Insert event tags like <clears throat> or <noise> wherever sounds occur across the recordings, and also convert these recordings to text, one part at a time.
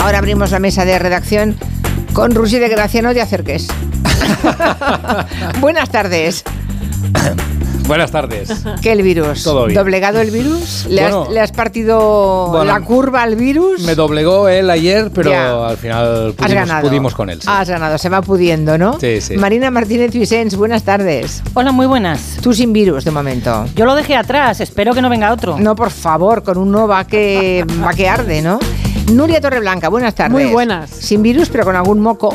Ahora abrimos la mesa de redacción con Rusi de Gracia, no te acerques. <laughs> Buenas tardes. Buenas tardes. ¿Qué el virus? Todo bien. ¿Doblegado el virus? ¿Le, Bueno. has, le has partido Bueno, la curva al virus? Me doblegó él ayer, pero Ya. al final pudimos, con él. sí. Has ganado, se va pudiendo, ¿no? Sí, sí. Marina Martínez Vicens, buenas tardes. Hola, muy buenas. Tú sin virus de momento. Yo lo dejé atrás, espero que no venga otro. No, por favor, con uno va que, va que arde, ¿no? Nuria Torreblanca, buenas tardes. Muy buenas. Sin virus, pero con algún moco.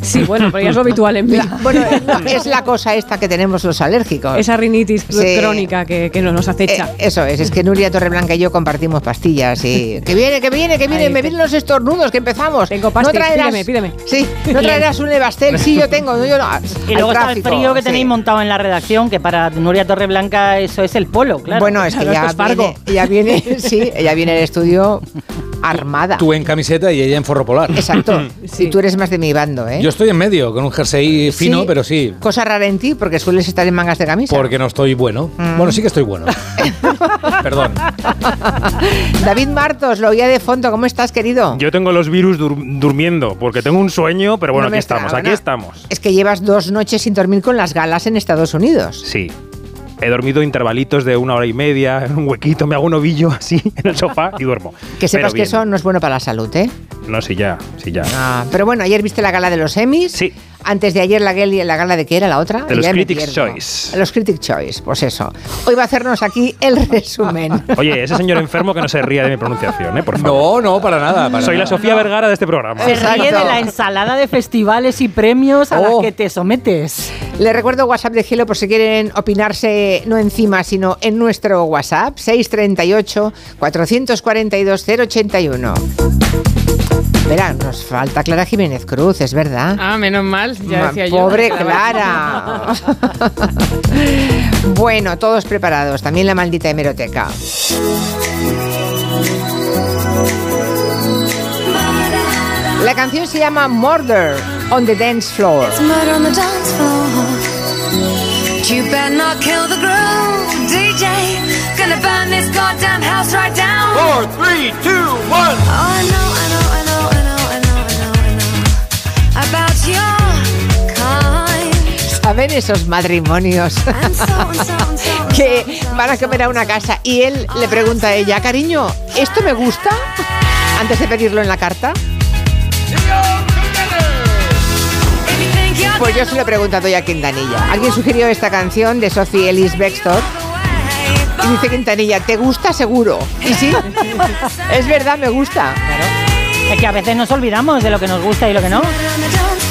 Sí, bueno, pero ya es lo habitual en mí. Bueno, <laughs> no, es la cosa esta que tenemos los alérgicos. Esa rinitis Sí. crónica que, que no nos acecha. Eh, eso es, es que Nuria Torreblanca y yo compartimos pastillas y... Que viene, que viene, que viene, Ahí me vienen los estornudos, que empezamos. Tengo pastis, pídeme, pídeme. Sí, no traerás un Evastel, sí, yo tengo, no, yo no. <laughs> Y luego está el frío que sí. tenéis montado en la redacción, que para Nuria Torreblanca eso es el polo, claro. Bueno, es que ya viene, ya viene, <laughs> sí, ella viene al estudio armada. Tú en camiseta y ella en forro polar. Exacto. <laughs> Sí. Y tú eres más de mi bando, ¿eh? Yo estoy en medio, con un jersey fino, Sí, pero sí. Cosa rara en ti, porque sueles estar en mangas de camisa. Porque no estoy bueno. Mm. Bueno, sí que estoy bueno. <laughs> Perdón. David Martos, lo oía de fondo. ¿Cómo estás, querido? Yo tengo los virus dur- durmiendo porque tengo un sueño, pero bueno, No aquí estamos, aquí estamos. Es que llevas dos noches sin dormir con las galas en Estados Unidos. Sí. He dormido intervalitos de una hora y media, en <laughs> un huequito, me hago un ovillo así <laughs> en el sofá y duermo. Que sepas que eso no es bueno para la salud, ¿eh? No, sí, ya, sí, ya. Ah, pero bueno, ayer viste la gala de los Emmys. Sí. Antes de ayer la, la gala de qué era la otra. De los Critics'. Choice. Los Critics Choice, pues eso. Hoy va a hacernos aquí el resumen. <laughs> Oye, ese señor enfermo que no se ría de mi pronunciación, ¿eh? Por favor. No, no, para nada. para Soy la. Sofía Vergara de este programa. Se Exacto. ríe de la ensalada de festivales y premios a Oh. la que te sometes. Les recuerdo WhatsApp de Gelo por si quieren opinarse no encima, sino en nuestro WhatsApp, 638-442-081. Verá, nos falta Clara Jiménez Cruz, es verdad. Ah, menos mal, ya decía yo. Pobre Clara. <laughs> bueno, todos preparados, también la maldita hemeroteca. La canción se llama Murder on the Dance Floor. It's murder on the dance floor. But you better not kill the groove, DJ. Gonna burn this goddamn house right down. Four, three, two, one. Oh, I know, I know, know. About your kind. ¿Saben esos matrimonios? <laughs> Que van a comer a una casa y él le pregunta a ella, cariño, ¿esto me gusta? Antes de pedirlo en la carta. Pues yo se lo he preguntado ya a Quintanilla. Alguien sugirió esta canción de Sophie Ellis Bextor y dice Quintanilla, ¿te gusta seguro? Y sí, <laughs> es verdad, me gusta. Es que a veces nos olvidamos de lo que nos gusta y lo que no.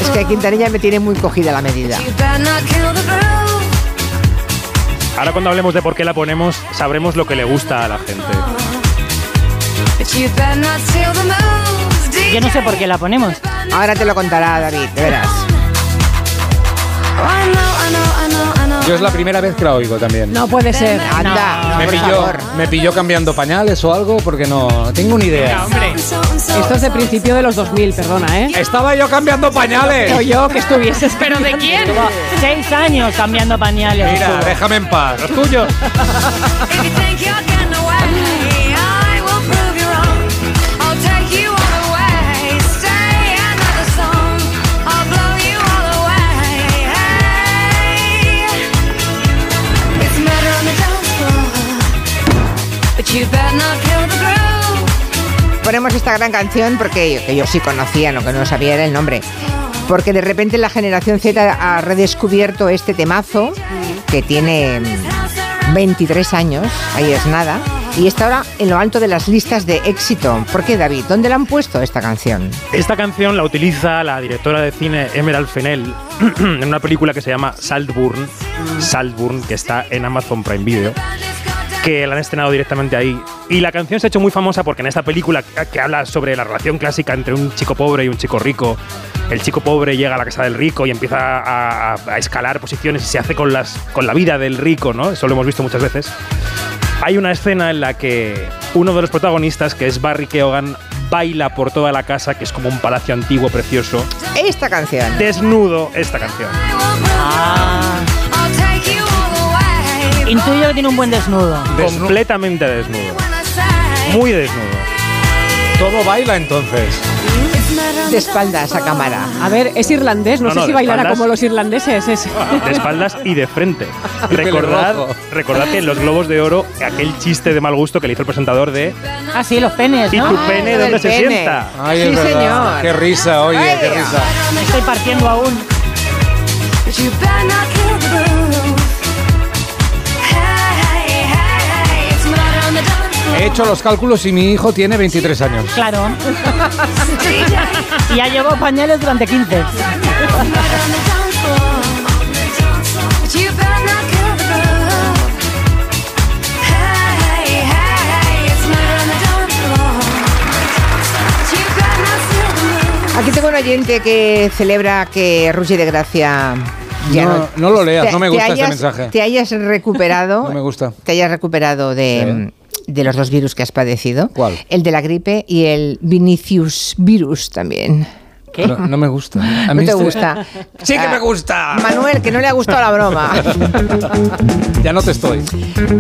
Es que Quintanilla me tiene muy cogida la medida. Ahora cuando hablemos de por qué la ponemos, sabremos lo que le gusta a la gente. Yo no sé por qué la ponemos. Ahora te lo contará David, de veras. Yo es la primera vez que la oigo también. No puede ser. Anda, No, me, por pilló, favor. me pilló cambiando pañales o algo porque no, tengo ni idea. hombre. Esto es de principio de los 2000, perdona, ¿eh? Estaba yo cambiando pañales. O yo que estuvieses. <laughs> ¿Pero de quién? Seis años cambiando pañales. Mira, estuvo. déjame en paz. Los tuyos. If you think you're getting away, I will prove you wrong. I'll take you all the way. Stay another song. I'll blow you all away. Hey. It's murder on the dance floor. But you better not. Ponemos esta gran canción porque yo, que yo sí conocía, lo que no sabía era el nombre. Porque de repente la generación Z ha redescubierto este temazo que tiene mm, 23 años, ahí es nada, y está ahora en lo alto de las listas de éxito. ¿Por qué, David? ¿Dónde la han puesto esta canción? Esta canción la utiliza la directora de cine Emerald Fennell <clears throat> en una película que se llama Saltburn, Saltburn, que está en Amazon Prime Video, que la han estrenado directamente ahí. Y la canción se ha hecho muy famosa porque en esta película que- habla sobre la relación clásica entre un chico pobre y un chico rico, el chico pobre llega a la casa del rico y empieza a, a- a escalar posiciones y se hace con, las, con la vida del rico, ¿no? Eso lo hemos visto muchas veces. Hay una escena en la que uno de los protagonistas, que es Barry Keoghan, baila por toda la casa, que es como un palacio antiguo precioso, Esta canción. desnudo esta canción. Ah, intuyo que tiene un buen desnudo. Completamente desnudo. Muy desnudo. Todo baila entonces. De espaldas a cámara. A ver, es irlandés, no, No, sé no, si bailará espaldas. como los irlandeses. Es. De espaldas y de frente. <laughs> recordad, recordad que en los Globos de Oro, aquel chiste de mal gusto que le hizo el presentador de Ah, sí, los penes, ¿Y ¿no? tu pene dónde se pene. sienta? Ay, Sí, verdad. señor. Qué risa, oye, Ay, qué risa. Me estoy partiendo aún. Hecho los cálculos y mi hijo tiene 23 años. Claro. Y ya llevo pañales durante 15. murder on the dance floor. But you better not kill the groove. Hey, hey, it's murder on the dance floor. But you better not steal the move. Aquí tengo un oyente que celebra que Rugi de Gracia ya No, no lo leas, no me gusta ese hayas- mensaje. Te hayas recuperado. No me gusta. Te hayas recuperado de, de los dos virus que has padecido. ¿Cuál? El de la gripe y el Vinicius virus también. ¿Qué? No, no me gusta. <laughs> A No mí te este- gusta. <laughs> Sí que me gusta. Manuel, que no le ha gustado la broma. <laughs> Ya no te estoy.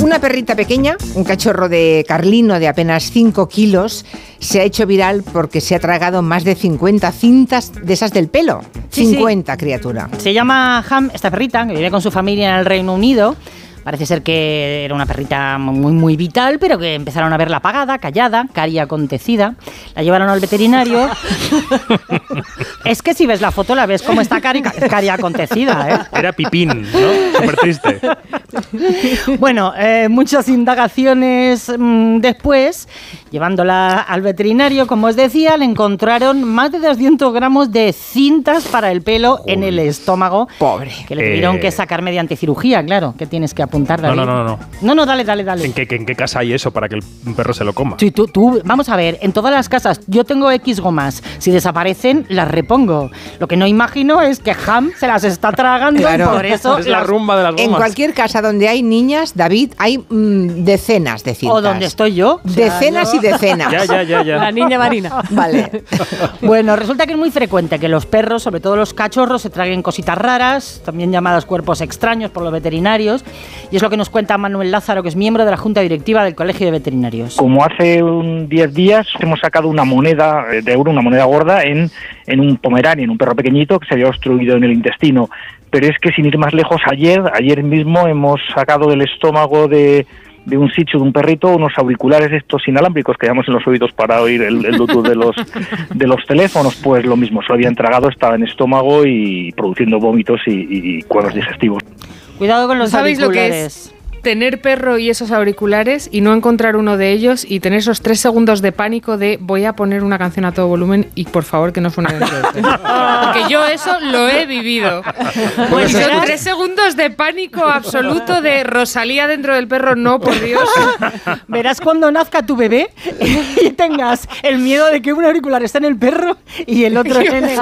Una perrita pequeña, un cachorro de Carlino de apenas 5 kilos, se ha hecho viral porque se ha tragado más de 50 cintas de esas del pelo. Sí, sí. 50, criatura. Se llama Ham, esta perrita, que vive con su familia en el Reino Unido. Parece ser que era una perrita muy, muy vital, pero que empezaron a verla apagada, callada, cari acontecida. La llevaron al veterinario. <laughs> es que si ves la foto la ves como está cari, cari acontecida, ¿eh? Era Pipín, ¿no? Súper triste. Bueno, eh, muchas indagaciones mm, después, llevándola al veterinario, como os decía, le encontraron más de 200 gramos de cintas para el pelo en el estómago. Pobre. Que le tuvieron Eh. que sacar mediante cirugía, claro, que tienes que apuntar, No, David. no, no, no. No, no, dale, dale, dale. ¿En qué, en qué casa hay eso para que el un perro se lo coma? Sí, tú, tú, vamos a ver, en todas las casas yo tengo X gomas. Si desaparecen, las repongo. Lo que no imagino es que Ham se las está tragando Claro. y por eso es la las- rumba de las gomas. En cualquier casa donde hay niñas, David, hay mm, decenas de cintas. O donde estoy yo. O sea, Decenas yo- y decenas. Ya, ya, ya, ya. La niña marina. Vale. <laughs> Bueno, resulta que es muy frecuente que los perros, sobre todo los cachorros, se traguen cositas raras, también llamadas cuerpos extraños por los veterinarios, y es lo que nos cuenta Manuel Lázaro, que es miembro de la Junta Directiva del Colegio de Veterinarios. Como hace un 10 días hemos sacado una moneda eh, de euro, una moneda gorda, en, en un pomerania, en un perro pequeñito que se había obstruido en el intestino. Pero es que sin ir más lejos, ayer, ayer mismo hemos sacado del estómago de, de un sitio de un perrito unos auriculares estos inalámbricos que llevamos en los oídos para oír el, el Bluetooth de los, de los teléfonos. Pues lo mismo, se lo habían tragado, estaba en estómago y produciendo vómitos y, y cuadros digestivos. Cuidado con los ¿Sabéis lo que auriculares. es? Tener perro y esos auriculares y no encontrar uno de ellos y tener esos tres segundos de pánico de voy a poner una canción a todo volumen y por favor que no suene dentro del perro. Porque yo eso lo he vivido. Pues son tres segundos de pánico absoluto de Rosalía dentro del perro, no, por Dios. Verás cuando nazca tu bebé y tengas el miedo de que un auricular está en el perro y el otro en el...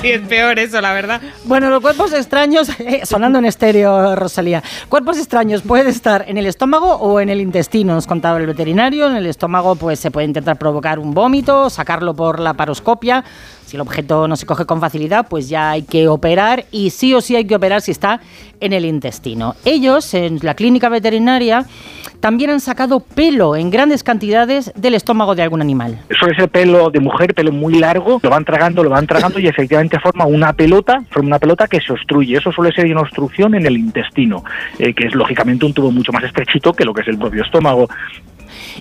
Sí, es peor eso, la verdad. Bueno, los cuerpos extraños, eh, sonando en estéreo, Rosalía. Cuerpos extraños puede estar en el estómago o en el intestino, nos contaba el veterinario. En el estómago, pues se puede intentar provocar un vómito, sacarlo por la paroscopia. Si el objeto no se coge con facilidad, pues ya hay que operar y sí o sí hay que operar si está en el intestino. Ellos, en la clínica veterinaria, también han sacado pelo en grandes cantidades del estómago de algún animal. suele ser pelo de mujer, pelo muy largo, lo van tragando, lo van tragando y efectivamente forma una pelota, forma una pelota que se obstruye. Eso suele ser una obstrucción en el intestino, eh, que es lógicamente un tubo mucho más estrechito que lo que es el propio estómago.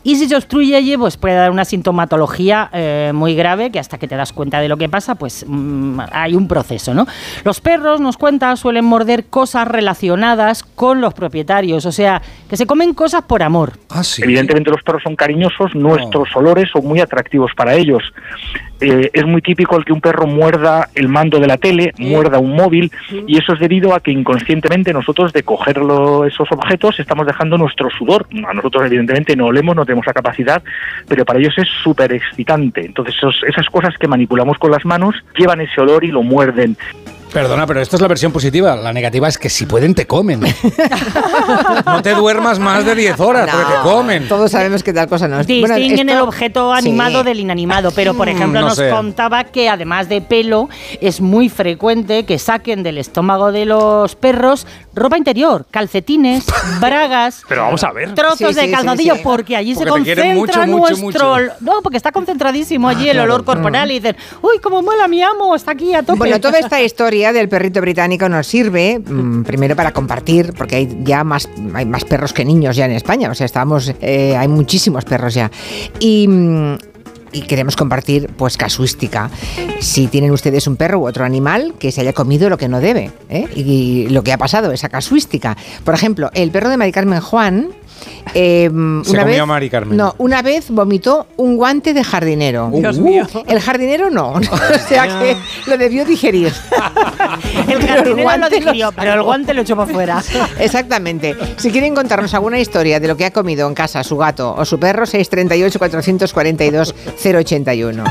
Y si se obstruye allí, pues puede dar una sintomatología eh, muy grave que hasta que te das cuenta de lo que pasa, pues mm, hay un proceso, ¿no? Los perros, nos cuenta, suelen morder cosas relacionadas con los propietarios, o sea, que se comen cosas por amor. Ah, sí. Evidentemente los perros son cariñosos, nuestros olores son muy atractivos para ellos. Eh, es muy típico el que un perro muerda el mando de la tele, muerda un móvil, y eso es debido a que inconscientemente nosotros de cogerlo, esos objetos estamos dejando nuestro sudor. A nosotros evidentemente no olemos, no tenemos la capacidad, pero para ellos es súper excitante. Entonces esos- esas cosas que manipulamos con las manos llevan ese olor y lo muerden. Perdona, pero esto es la versión positiva. La negativa es que si pueden te comen. <laughs> no te duermas más de 10 horas porque te No, comen. Todos sabemos que tal cosa no es. Bueno, Distinguen esto- el objeto animado Sí. del inanimado, pero por Mm, ejemplo no nos sé. contaba que además de pelo es muy frecuente que saquen del estómago de los perros ropa interior, calcetines, <laughs> bragas, Pero vamos a ver. trozos Sí, de sí, sí. porque allí Porque se concentra mucho, mucho, nuestro... mucho. No, porque está concentradísimo allí el claro. olor corporal y dicen, uy, cómo mola mi amo, está aquí a tope. Bueno, toda esta historia del perrito británico nos sirve mm, primero para compartir, porque hay ya más, hay más perros que niños ya en España. O sea, estamos, eh, hay muchísimos perros ya. Y. mm, y queremos compartir pues casuística. Si tienen ustedes un perro u otro animal que se haya comido lo que no debe ¿eh? y lo que ha pasado, esa casuística. Por ejemplo, el perro de Mari Carmen Juan. Eh, Se una comió vez, a Mari Carmen. No, una vez vomitó un guante de jardinero. Dios mío. El jardinero no, o sea que lo debió digerir. <laughs> El Pero el jardinero lo guante digirió, pero el guante lo echó para afuera. <laughs> Exactamente. Si quieren contarnos alguna historia de lo que ha comido en casa su gato o su perro, 638 442 081.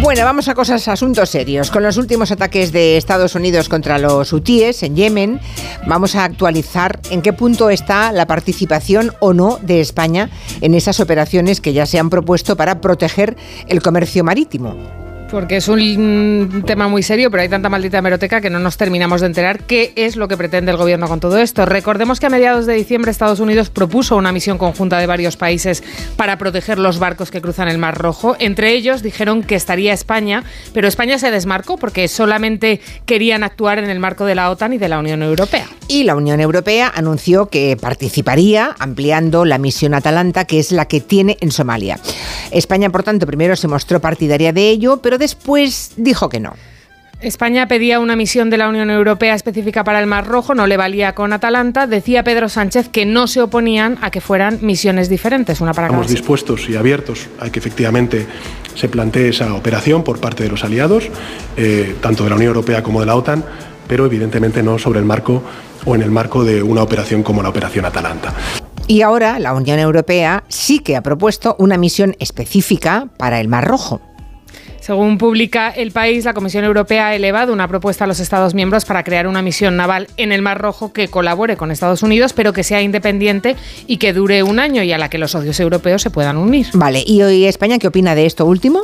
Bueno, vamos a cosas, asuntos serios. Con los últimos ataques de Estados Unidos contra los hutíes en Yemen, vamos a actualizar en qué punto está la participación o no de España en esas operaciones que ya se han propuesto para proteger el comercio marítimo. Porque es un tema muy serio, pero hay tanta maldita hemeroteca que no nos terminamos de enterar qué es lo que pretende el gobierno con todo esto. Recordemos que a mediados de diciembre Estados Unidos propuso una misión conjunta de varios países para proteger los barcos que cruzan el Mar Rojo. Entre ellos dijeron que estaría España, pero España se desmarcó porque solamente querían actuar en el marco de la OTAN y de la Unión Europea. Y la Unión Europea anunció que participaría ampliando la misión Atalanta, que es la que tiene en Somalia. España, por tanto, primero se mostró partidaria de ello, pero después dijo que no. España pedía una misión de la Unión Europea específica para el Mar Rojo, no le valía con Atalanta. Decía Pedro Sánchez que no se oponían a que fueran misiones diferentes, una para cada Estamos dispuestos y abiertos a que efectivamente se plantee esa operación por parte de los aliados, eh, tanto de la Unión Europea como de la OTAN, pero evidentemente no sobre el marco o en el marco de una operación como la Operación Atalanta. Y ahora la Unión Europea sí que ha propuesto una misión específica para el Mar Rojo. Según publica El País, la Comisión Europea ha elevado una propuesta a los Estados miembros para crear una misión naval en el Mar Rojo que colabore con Estados Unidos, pero que sea independiente y que dure un año y a la que los socios europeos se puedan unir. Vale, ¿y hoy España qué opina de esto último?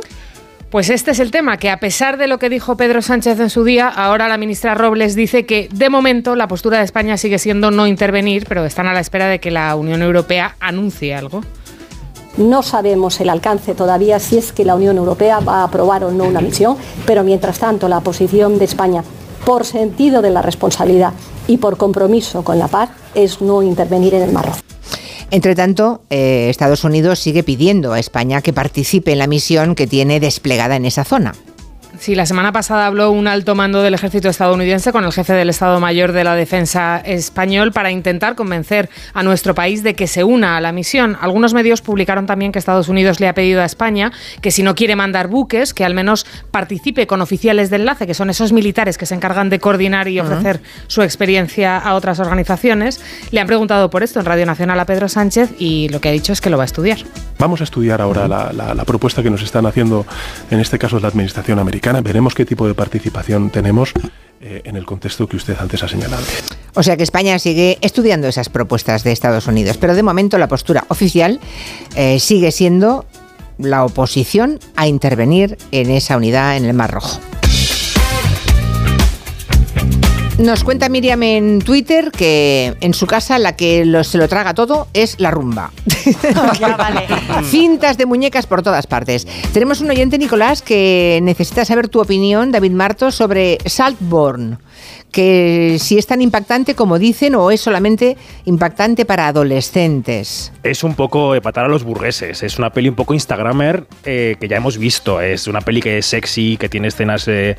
Pues este es el tema, que a pesar de lo que dijo Pedro Sánchez en su día, ahora la ministra Robles dice que de momento la postura de España sigue siendo no intervenir, pero están a la espera de que la Unión Europea anuncie algo. No sabemos el alcance todavía si es que la Unión Europea va a aprobar o no una misión, pero mientras tanto la posición de España, por sentido de la responsabilidad y por compromiso con la paz, es no intervenir en el Mar Rojo. Entre tanto, eh, Estados Unidos sigue pidiendo a España que participe en la misión que tiene desplegada en esa zona. Sí, la semana pasada habló un alto mando del ejército estadounidense con el jefe del Estado Mayor de la Defensa español para intentar convencer a nuestro país de que se una a la misión. Algunos medios publicaron también que Estados Unidos le ha pedido a España que si no quiere mandar buques, que al menos participe con oficiales de enlace, que son esos militares que se encargan de coordinar y ofrecer su experiencia a otras organizaciones. Le han preguntado por esto en Radio Nacional a Pedro Sánchez y lo que ha dicho es que lo va a estudiar. Vamos a estudiar ahora la, la- la propuesta que nos están haciendo, en este caso es la Administración americana. Veremos qué tipo de participación tenemos eh, en el contexto que usted antes ha señalado. O sea que España sigue estudiando esas propuestas de Estados Unidos, pero de momento la postura oficial eh, sigue siendo la oposición a intervenir en esa unidad en el Mar Rojo. Nos cuenta Miriam en Twitter que en su casa la que lo- se lo traga todo es la rumba. Ya, <laughs> vale. <laughs> Cintas de muñecas por todas partes. Tenemos un oyente, Nicolás, que necesita saber tu opinión, David Martos, sobre Saltborn. Que si es tan impactante como dicen o es solamente impactante para adolescentes. Es un poco epatar a los burgueses. Es una peli un poco Instagramer eh, que ya hemos visto. Es una peli que es sexy, que tiene escenas eh,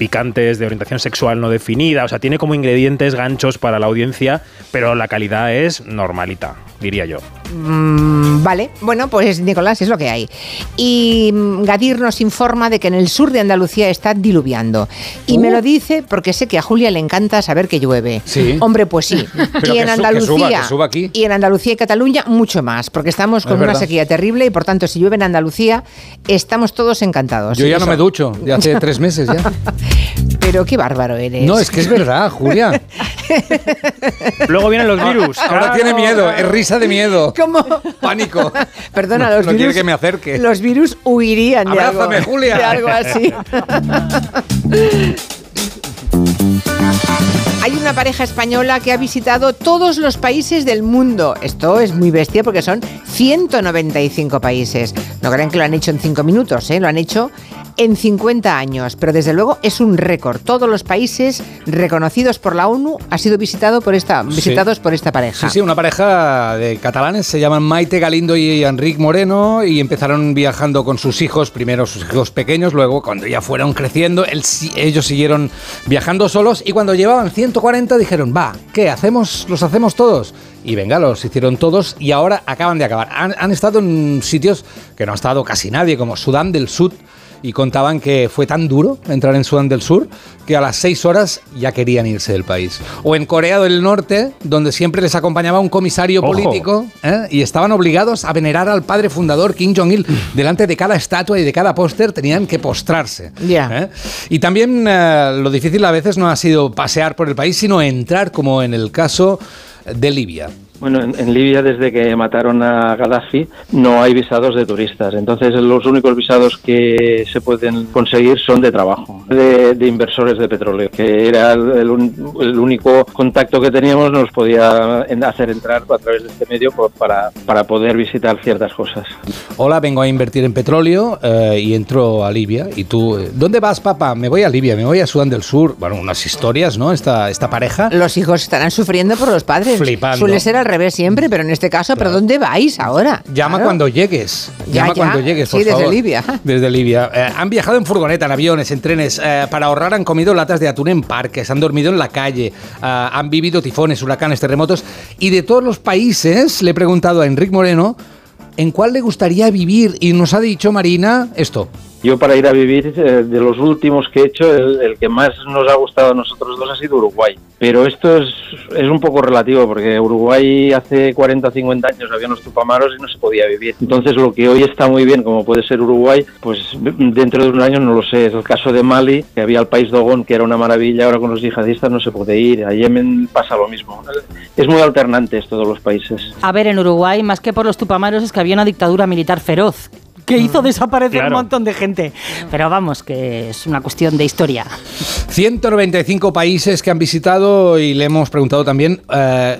picantes de orientación sexual no definida. O sea, tiene como ingredientes ganchos para la audiencia, pero la calidad es normalita, diría yo. Mm, vale, bueno, pues Nicolás, es lo que hay. Y mm, Gadir nos informa de que en el sur de Andalucía está diluviando. Y me lo dice porque sé que a Julia le encanta saber que llueve. Sí. Hombre, pues sí. <laughs> Pero y en que Andalucía. suba, que suba aquí. Y en Andalucía y Cataluña mucho más, porque estamos con Es una sequía terrible y por tanto, si llueve en Andalucía, estamos todos encantados. Yo ya no me ducho, ya hace tres meses ya. <laughs> Pero qué bárbaro eres. No, es que es verdad, Julia. <laughs> Luego vienen los virus. Ahora Claro, tiene miedo, es risa de miedo. ¿Cómo? Pánico. Perdona, los No quiere virus. que me acerque. Los virus huirían de algo, Abrázame, Julia. de algo así. Hay una pareja española que ha visitado todos los países del mundo. Esto es muy bestia porque son 195 países. No crean que lo han hecho en 5 minutos, ¿eh? lo han hecho en 50 años. Pero desde luego es un récord. Todos los países reconocidos por la ONU han sido visitado por esta, Sí. visitados por esta pareja. Sí, sí, una pareja de catalanes, se llaman Maite Galindo y Enric Moreno, y empezaron viajando con sus hijos, primero sus hijos pequeños, luego cuando ya fueron creciendo, él ellos siguieron viajando solos, y cuando llevaban 140 dijeron, va, ¿qué hacemos? ¿Los hacemos todos? Y venga, los hicieron todos y ahora acaban de acabar. Han, han estado en sitios que no ha estado casi nadie, como Sudán del Sur, y contaban que fue tan duro entrar en Sudán del Sur que a las seis horas ya querían irse del país. O en Corea del Norte, donde siempre les acompañaba un comisario Ojo. político ¿eh? y estaban obligados a venerar al padre fundador Kim Jong-il. Delante de cada estatua y de cada póster tenían que postrarse. Ya. ¿eh? Y también eh, lo difícil a veces no ha sido pasear por el país, sino entrar, como en el caso de Libia. Bueno, en, en Libia desde que mataron a Gaddafi no hay visados de turistas, entonces los únicos visados que se pueden conseguir son de trabajo, de, de inversores de petróleo, que era el, el un- el único contacto que teníamos, nos podía hacer entrar a través de este medio pues, para, para poder visitar ciertas cosas. Hola, vengo a invertir en petróleo eh, y entro a Libia. ¿Y tú, eh, dónde vas, papá? Me voy a Libia, me voy a Sudán del Sur. Bueno, unas historias, ¿no? Esta, esta pareja. Los hijos estarán sufriendo por los padres. Flipando. Suele ser al revés siempre, pero en este caso, ¿pero dónde vais ahora? Llama Claro. cuando llegues. Ya, Llama ya. cuando llegues, por Sí, desde favor. Libia. <laughs> Desde Libia. Eh, han viajado en furgoneta, en aviones, en trenes. eh, para ahorrar han comido latas de atún en parques, han dormido en la calle, eh, han vivido tifones, huracanes, terremotos. Y de todos los países, le he preguntado a Enrique Moreno, ¿en cuál le gustaría vivir? Y nos ha dicho Marina esto. Yo para ir a vivir, eh, de los últimos que he hecho, el, que más nos ha gustado a nosotros dos ha sido Uruguay. Pero esto es, es un poco relativo, porque Uruguay hace 40 o 50 años había unos tupamaros y no se podía vivir. Entonces lo que hoy está muy bien, como puede ser Uruguay, pues dentro de un año no lo sé. Es el caso de Mali, que había el país Dogón, que era una maravilla, ahora con los yihadistas no se puede ir. A Yemen pasa lo mismo. Es muy alternante esto los países. A ver, en Uruguay, más que por los tupamaros, es que había una dictadura militar feroz que hizo desaparecer Claro. un montón de gente. Pero vamos, que es una cuestión de historia. 195 países que han visitado y le hemos preguntado también, eh,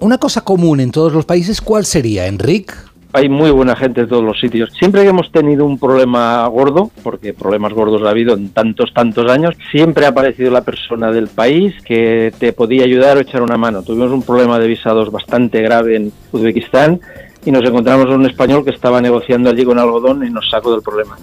una cosa común en todos los países, ¿cuál sería, Enrique? Hay muy buena gente en todos los sitios. Siempre que hemos tenido un problema gordo, porque problemas gordos ha habido en tantos, tantos años, siempre ha aparecido la persona del país que te podía ayudar o echar una mano. Tuvimos un problema de visados bastante grave en Uzbekistán y nos encontramos a un español que estaba negociando allí con algodón y nos sacó del problema.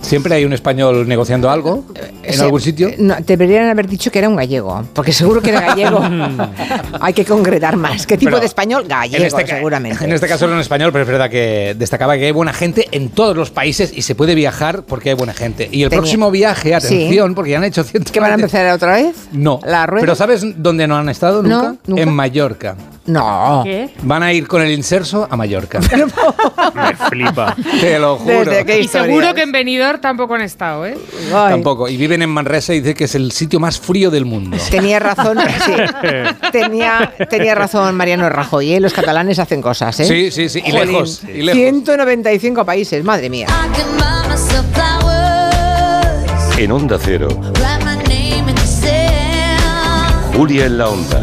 Siempre hay un español negociando algo en Sí, algún sitio. eh, No, deberían haber dicho que era un gallego, porque seguro que era gallego. <laughs> Hay que concretar más. ¿Qué tipo Pero de español? Gallego, en este, seguramente. En este caso era en español, pero es verdad que destacaba que hay buena gente en todos los países y se puede viajar porque hay buena gente. Y el Tenía- próximo viaje, Sí. atención, porque ya han hecho 100 ¿Que van a empezar otra vez? No. ¿La rueda? Pero ¿sabes dónde no han estado No, nunca? nunca. En Mallorca. No. ¿Qué? Van a ir con el inserso a Mallorca. <laughs> Me flipa. Te lo juro. Desde Y seguro que en Benidorm tampoco han estado, ¿eh? Ay. Tampoco. Y viven en Manresa y dice que es el sitio más frío del mundo. Tenía razón, <laughs> sí. tenía, tenía razón Mariano Rajoy, ¿eh? los catalanes hacen cosas, ¿eh? Sí, sí, sí. Y Jolín. lejos. Y lejos. 195 países, madre mía. En Onda Cero, Julia en la Onda,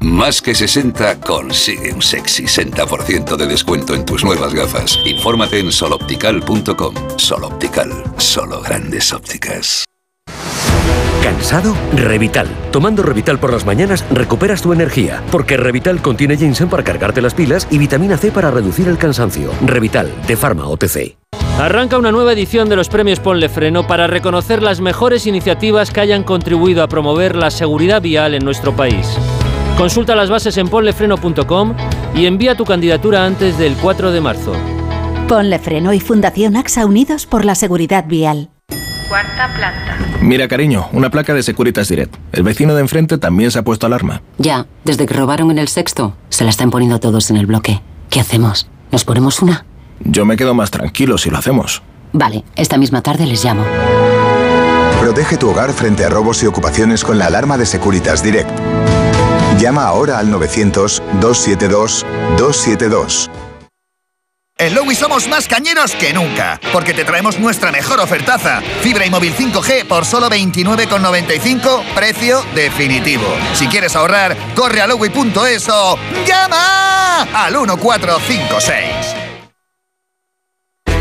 Más que 60 consigue un sexy 60% de descuento en tus nuevas gafas. Infórmate en soloptical.com. Soloptical, solo grandes ópticas. ¿Cansado? Revital. Tomando Revital por las mañanas recuperas tu energía, porque Revital contiene ginseng para cargarte las pilas y vitamina C para reducir el cansancio. Revital, de Pharma OTC. Arranca una nueva edición de los premios Ponle Freno para reconocer las mejores iniciativas que hayan contribuido a promover la seguridad vial en nuestro país. Consulta las bases en ponlefreno.com y envía tu candidatura antes del 4 de marzo. Ponle Freno y Fundación AXA Unidos por la Seguridad Vial. cuarta planta. Mira, cariño, una placa de Securitas Direct. El vecino de enfrente también se ha puesto alarma. Ya, desde que robaron en el sexto, se la están poniendo todos en el bloque. ¿Qué hacemos? ¿Nos ponemos una? Yo me quedo más tranquilo si lo hacemos. Vale, esta misma tarde les llamo. Protege tu hogar frente a robos y ocupaciones con la alarma de Securitas Direct. Llama ahora al 900-272-272. En Lowy somos más cañeros que nunca, porque te traemos nuestra mejor ofertaza. Fibra y móvil 5G por solo 29,95, precio definitivo. Si quieres ahorrar, corre a lowy.es o llama al 1456.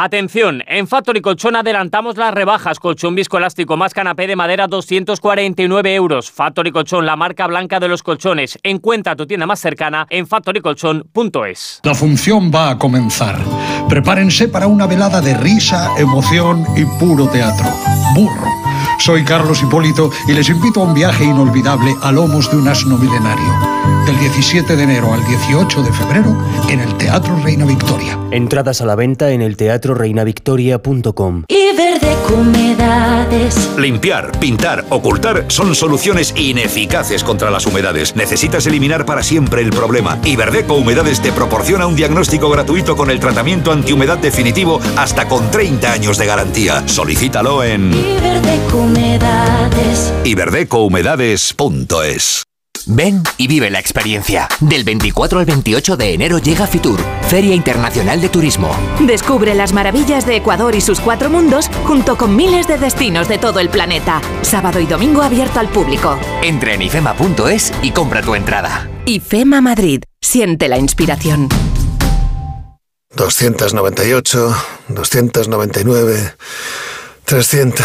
Atención, en Factory Colchón adelantamos las rebajas. Colchón viscoelástico más canapé de madera 249 euros. Factory Colchón, la marca blanca de los colchones. Encuentra tu tienda más cercana en factorycolchón.es. La función va a comenzar. Prepárense para una velada de risa, emoción y puro teatro. Burro. Soy Carlos Hipólito y les invito a un viaje inolvidable a lomos de un asno milenario. Del 17 de enero al 18 de febrero en el Teatro Reina Victoria. Entradas a la venta en el teatroreinavictoria.com. Humedades. Limpiar, pintar, ocultar son soluciones ineficaces contra las humedades. Necesitas eliminar para siempre el problema. Iberdeco Humedades te proporciona un diagnóstico gratuito con el tratamiento antihumedad definitivo hasta con 30 años de garantía. Solicítalo en Y verde humedades. iberdecohumedades.es. Ven y vive la experiencia. Del 24 al 28 de enero llega Fitur, Feria Internacional de Turismo. Descubre las maravillas de Ecuador y sus cuatro mundos junto con miles de destinos de todo el planeta. Sábado y domingo abierto al público. Entra en ifema.es y compra tu entrada. IFEMA Madrid. Siente la inspiración. 298, 299, 300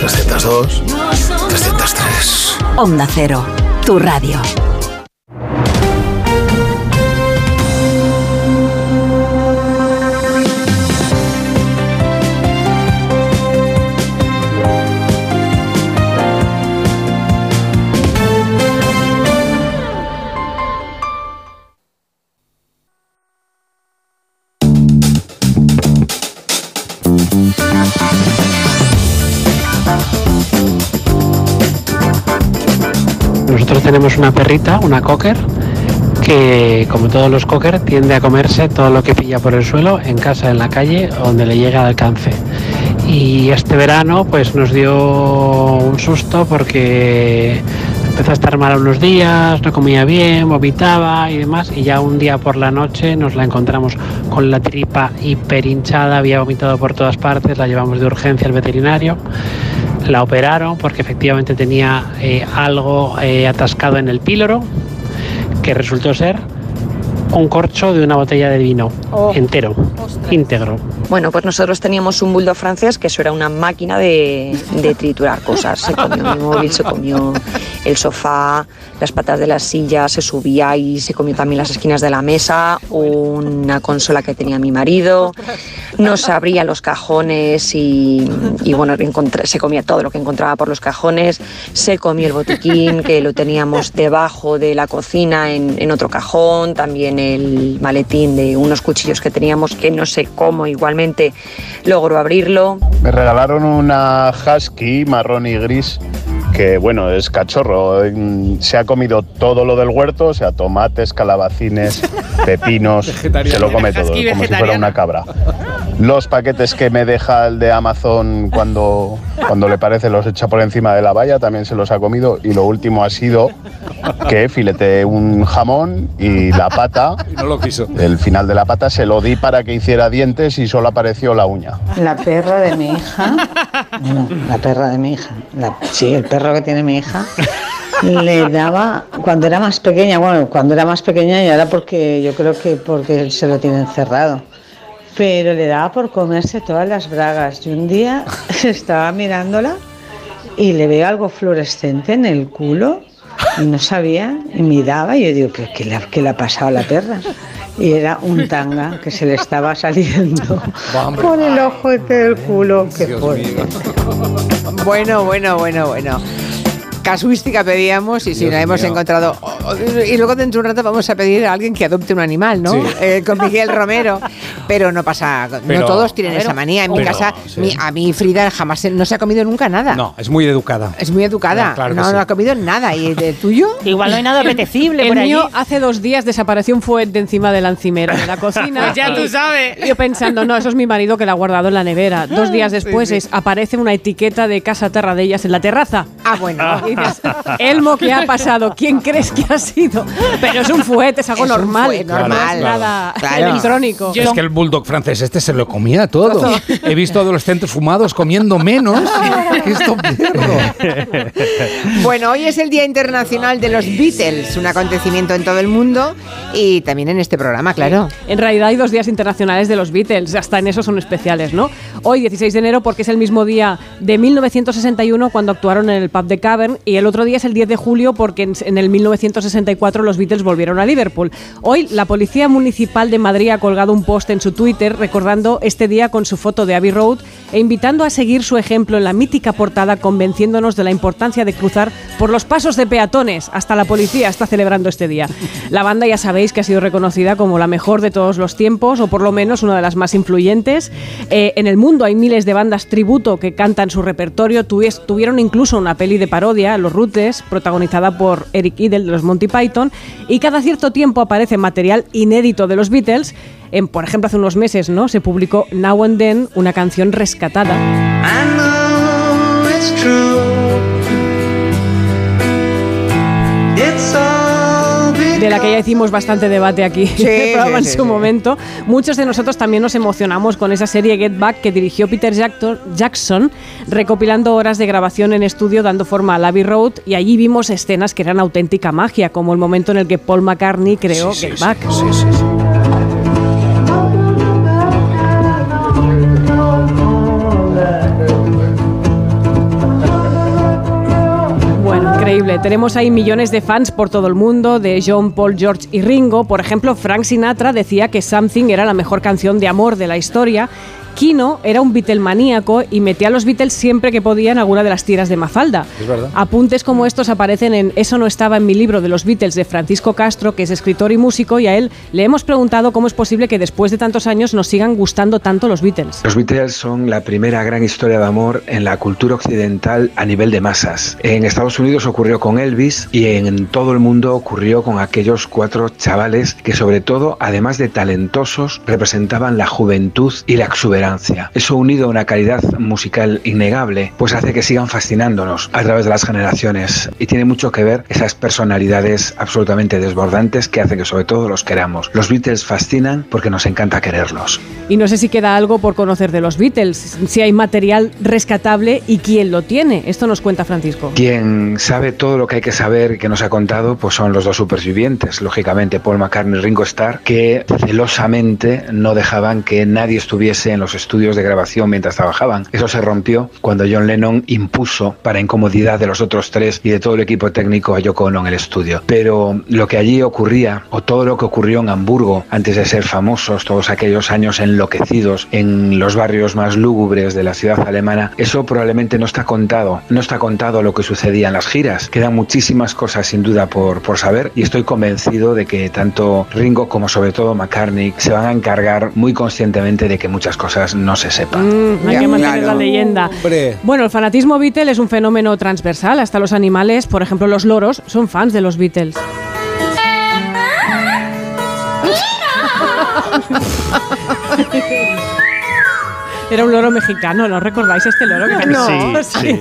302, 303. Onda Cero, tu radio. Nosotros tenemos una perrita, una cocker, que como todos los cocker tiende a comerse todo lo que pilla por el suelo, en casa, en la calle, donde le llega al alcance. Y este verano pues nos dio un susto porque empezó a estar mal unos días, no comía bien, vomitaba y demás, y ya un día por la noche nos la encontramos con la tripa hiper hinchada, había vomitado por todas partes, la llevamos de urgencia al veterinario. La operaron porque efectivamente tenía eh, algo eh, atascado en el píloro, que resultó ser un corcho de una botella de vino Oh. entero, íntegro. Bueno, pues nosotros teníamos un bulldog francés que eso era una máquina de, de triturar cosas. Se comió mi móvil, se comió el sofá, las patas de la silla, se subía y se comió también las esquinas de la mesa, una consola que tenía mi marido, nos abría los cajones y, bueno, se comía todo lo que encontraba por los cajones, se comió el botiquín que lo teníamos debajo de la cocina en, en otro cajón, también el maletín de unos cuchillos que teníamos que no sé cómo logró abrirlo. Me regalaron una husky marrón y gris que bueno, es cachorro. Mm, Se ha comido todo lo del huerto, o sea, tomates, calabacines, <laughs> pepinos, se lo come todo, como si fuera una cabra. Los paquetes que me deja el de Amazon cuando, cuando le parece los echa por encima de la valla, también se los ha comido. Y lo último ha sido que fileteé un jamón y la pata, No lo quiso. el final de la pata se lo di para que hiciera dientes y solo apareció la uña. La perra de mi hija, bueno, la perra de mi hija, la- sí, el perro que tiene mi hija, le daba, cuando era más pequeña, bueno, cuando era más pequeña y ahora porque yo creo que porque se lo tiene encerrado, pero le daba por comerse todas las bragas. Y un día <laughs> estaba mirándola y le veo algo fluorescente en el culo y no sabía y miraba y yo digo, ¿qué, qué le, ha- qué le ha pasado a la perra? Y era un tanga que se le estaba saliendo <laughs> por el ojo del culo. Qué fuerte. Bueno, bueno, bueno, bueno. Casuística pedíamos y si no hemos mío. encontrado. Y luego dentro de un rato vamos a pedir a alguien que adopte un animal, ¿no? Sí. Eh, con Miguel Romero. Pero no pasa. Pero- no todos tienen Pero- esa manía. En mi pero, casa, sí. mi- a mí Frida jamás se- no se ha comido nunca nada. No, es muy educada. Es muy educada. No, claro no, sí. no ha comido nada. ¿Y el tuyo? <laughs> Igual no hay nada apetecible El por allí. mío hace dos días desapareció un fuet de encima de la encimera de la cocina. Pues ya tú sabes. Yo pensando, no, eso es mi marido que la ha guardado en la nevera. Dos días Sí, después sí. Es, aparece una etiqueta de Casa Terradellas en la terraza. Ah, bueno. Y dices, Elmo, ¿qué ha pasado? ¿Quién crees que ha sido? Pero es un fuet, es algo Es normal. fuet, normal. es nada Claro. electrónico. Es que el bulldog francés este se lo comía todo. He visto adolescentes fumados comiendo menos <laughs> perros. Bueno, hoy es el Día Internacional de los Beatles, un acontecimiento en todo el mundo y también en este programa, claro. En realidad hay dos días internacionales de los Beatles, hasta en eso son especiales, ¿no? Hoy, 16 de enero, porque es el mismo día de 1961 cuando actuaron en el pub de Cavern, y el otro día es el 10 de julio porque en, el 1964 los Beatles volvieron a Liverpool. Hoy, la Policía Municipal de Madrid ha colgado un post en su Twitter recordando este día con su foto de Abbey Road e invitando a seguir su ejemplo en la mítica portada, convenciéndonos de la importancia de cruzar por los pasos de peatones. Hasta la policía está celebrando este día. La banda ya sabéis que ha sido reconocida como la mejor de todos los tiempos, o por lo menos una de las más influyentes. Eh, en el mundo hay miles de bandas tributo que cantan su repertorio. Tuvieron incluso una peli de parodia, Los Rutes, protagonizada por Eric Idle de los Monty Python. Y cada cierto tiempo aparece material inédito de los Beatles. En, por ejemplo, hace unos meses ¿no? se publicó Now and Then, una canción rescatada. de la que ya hicimos bastante debate aquí <laughs> Sí, en sí, su sí. momento. Muchos de nosotros también nos emocionamos con esa serie Get Back que dirigió Peter Jackson, recopilando horas de grabación en estudio dando forma a Abbey Road y allí vimos escenas que eran auténtica magia, como el momento en el que Paul McCartney creó Get Back. Tenemos ahí millones de fans por todo el mundo, de John, Paul, George y Ringo. Por ejemplo, Frank Sinatra decía que Something era la mejor canción de amor de la historia. Kino era un Beatlemaníaco y metía a los Beatles siempre que podía en alguna de las tiras de Mafalda. Es verdad. Apuntes como estos aparecen en Eso no estaba en mi libro de los Beatles de Francisco Castro, que es escritor y músico, y a él le hemos preguntado cómo es posible que después de tantos años nos sigan gustando tanto los Beatles. Los Beatles son la primera gran historia de amor en la cultura occidental a nivel de masas. En Estados Unidos ocurrió con Elvis y en todo el mundo ocurrió con aquellos cuatro chavales que sobre todo, además de talentosos, representaban la juventud y la exuberancia. Eso unido a una calidad musical innegable, pues hace que sigan fascinándonos a través de las generaciones y tiene mucho que ver esas personalidades absolutamente desbordantes que hacen que sobre todo los queramos. Los Beatles fascinan porque nos encanta quererlos. Y no sé si queda algo por conocer de los Beatles, si hay material rescatable y quién lo tiene. Esto nos cuenta Francisco. Quien sabe todo lo que hay que saber y que nos ha contado, pues son los dos supervivientes, lógicamente Paul McCartney y Ringo Starr, que celosamente no dejaban que nadie estuviese en los estudios de grabación mientras trabajaban. Eso se rompió cuando John Lennon impuso, para incomodidad de los otros tres y de todo el equipo técnico, a Yoko Ono en el estudio. Pero lo que allí ocurría, o todo lo que ocurrió en Hamburgo antes de ser famosos, todos aquellos años enloquecidos en los barrios más lúgubres de la ciudad alemana, eso probablemente no está contado. No está contado lo que sucedía en las giras. Quedan muchísimas cosas sin duda por, por saber y estoy convencido de que tanto Ringo como sobre todo McCartney se van a encargar muy conscientemente de que muchas cosas no se sepan. Mm, hay que mantener la leyenda. Bueno, el fanatismo Beatle es un fenómeno transversal. Hasta los animales, por ejemplo los loros, son fans de los Beatles. <laughs> Era un loro mexicano, ¿no recordáis este loro? Que No. Sí. <laughs>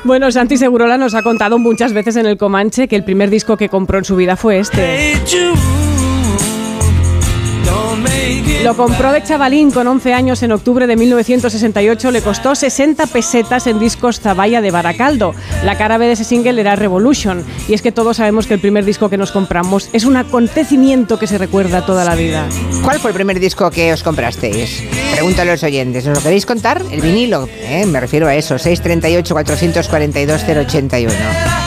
<laughs> bueno, Santi Segurola nos ha contado muchas veces en el Comanche que el primer disco que compró en su vida fue este. Lo compró de chavalín con 11 años en octubre de 1968. Le costó 60 pesetas en discos Zabaya de Baracaldo. La cara B de ese single era Revolution. Y es que todos sabemos que el primer disco que nos compramos es un acontecimiento que se recuerda toda la vida. ¿Cuál fue el primer disco que os comprasteis? Pregúntale a los oyentes. ¿Os lo queréis contar? El vinilo. ¿eh? Me refiero a eso. 638 442 081.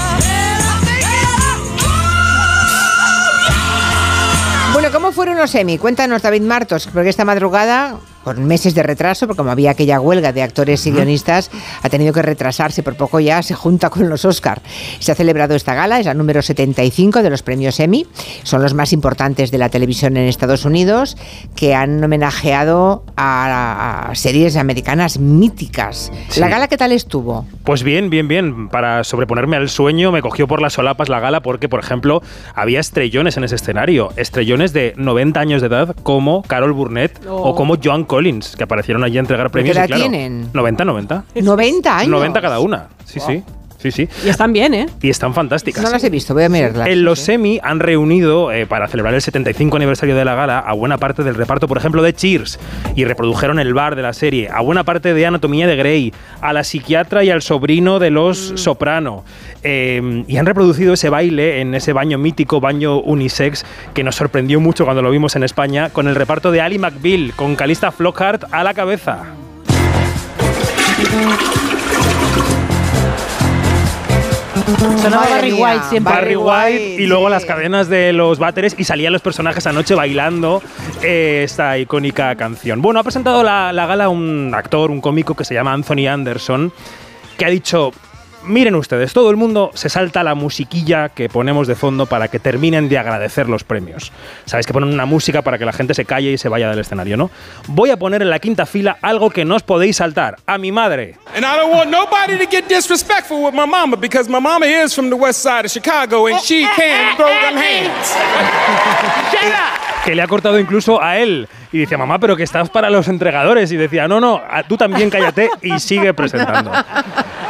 unos semi. Cuéntanos, David Martos, porque esta madrugada con meses de retraso, porque como había aquella huelga de actores y guionistas, ha tenido que retrasarse por poco ya, se junta con los Oscar. Se ha celebrado esta gala, es la número 75 de los premios Emmy, son los más importantes de la televisión en Estados Unidos, que han homenajeado a, a series americanas míticas. Sí. ¿La gala qué tal estuvo? Pues bien, bien, bien. Para sobreponerme al sueño me cogió por las solapas la gala porque, por ejemplo, había estrellones en ese escenario. Estrellones de 90 años de edad como Carol Burnett Oh. o como Joan Collins, que aparecieron allí a entregar premios. edad y claro, tienen? 90, 90. 90 años. 90 cada una. Sí, sí. Sí, sí. Y están bien, ¿eh? Y están fantásticas. No las he visto, voy a mirarlas. En los semi han reunido eh, para celebrar el 75 aniversario de la gala a buena parte del reparto, por ejemplo, de Cheers, y reprodujeron el bar de la serie, a buena parte de Anatomía de Grey, a la psiquiatra y al sobrino de los Soprano. Eh, y han reproducido ese baile en ese baño mítico, baño unisex, que nos sorprendió mucho cuando lo vimos en España, con el reparto de Ali McBeal, con Calista Flockhart a la cabeza. Sonaba Madre Barry mía, White siempre. Barry White y luego las cadenas de los váteres y salían los personajes anoche bailando eh, esta icónica canción. Bueno, ha presentado la, la gala un actor, un cómico que se llama Anthony Anderson, que ha dicho... Miren ustedes, todo el mundo se salta la musiquilla que ponemos de fondo para que terminen de agradecer los premios. Sabéis que ponen una música para que la gente se calle y se vaya del escenario, ¿no? Voy a poner en la quinta fila algo que no os podéis saltar. A mi madre. And I don't want nobody to get disrespectful with my mama because my mama is from the west side of Chicago and she can throw them hands. que le ha cortado incluso a él. Y decía, mamá, pero que estás para los entregadores. Y decía, no, no, tú también cállate y sigue presentando.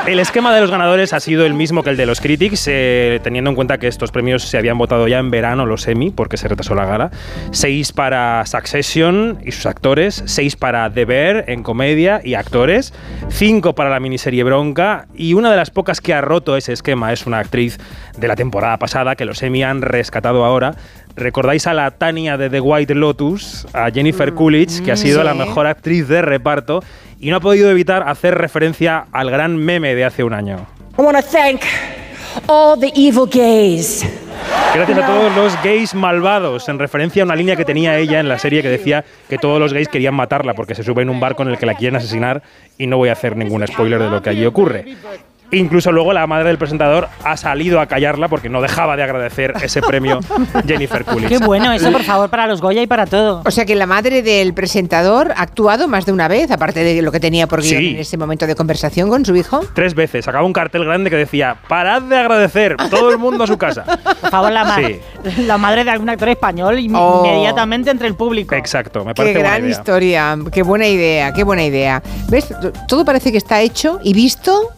El esquema de los ganadores ha sido el mismo que el de los Critics, eh, teniendo en cuenta que estos premios se habían votado ya en verano, los Emmy, porque se retrasó la gala. Seis para Succession y sus actores, seis para The Bear en comedia y actores, cinco para la miniserie Bronca y una de las pocas que ha roto ese esquema es una actriz de la temporada pasada que los Emmy han rescatado ahora. ¿Recordáis a la Tania de The White Lotus, a Jennifer Coolidge, que ha sido sí. la mejor actriz de reparto y no ha podido evitar hacer referencia al gran meme de hace un año? I want to thank all the evil gays. Gracias a todos los gays malvados, en referencia a una línea que tenía ella en la serie que decía que todos los gays querían matarla porque se sube en un barco en el que la quieren asesinar y no voy a hacer ningún spoiler de lo que allí ocurre. Incluso luego la madre del presentador ha salido a callarla porque no dejaba de agradecer ese premio <laughs> Jennifer Coolidge. Qué bueno eso, por favor, para los Goya y para todo. O sea que la madre del presentador ha actuado más de una vez, aparte de lo que tenía por guion Sí. en ese momento de conversación con su hijo. Tres veces. Sacaba un cartel grande que decía, parad de agradecer, todo el mundo a su casa. Por favor, la, ma- Sí. la madre de algún actor español Oh. inmediatamente entre el público. Exacto, me Qué parece buena gran idea. historia, qué buena idea, qué buena idea. ¿Ves? Todo parece que está hecho y visto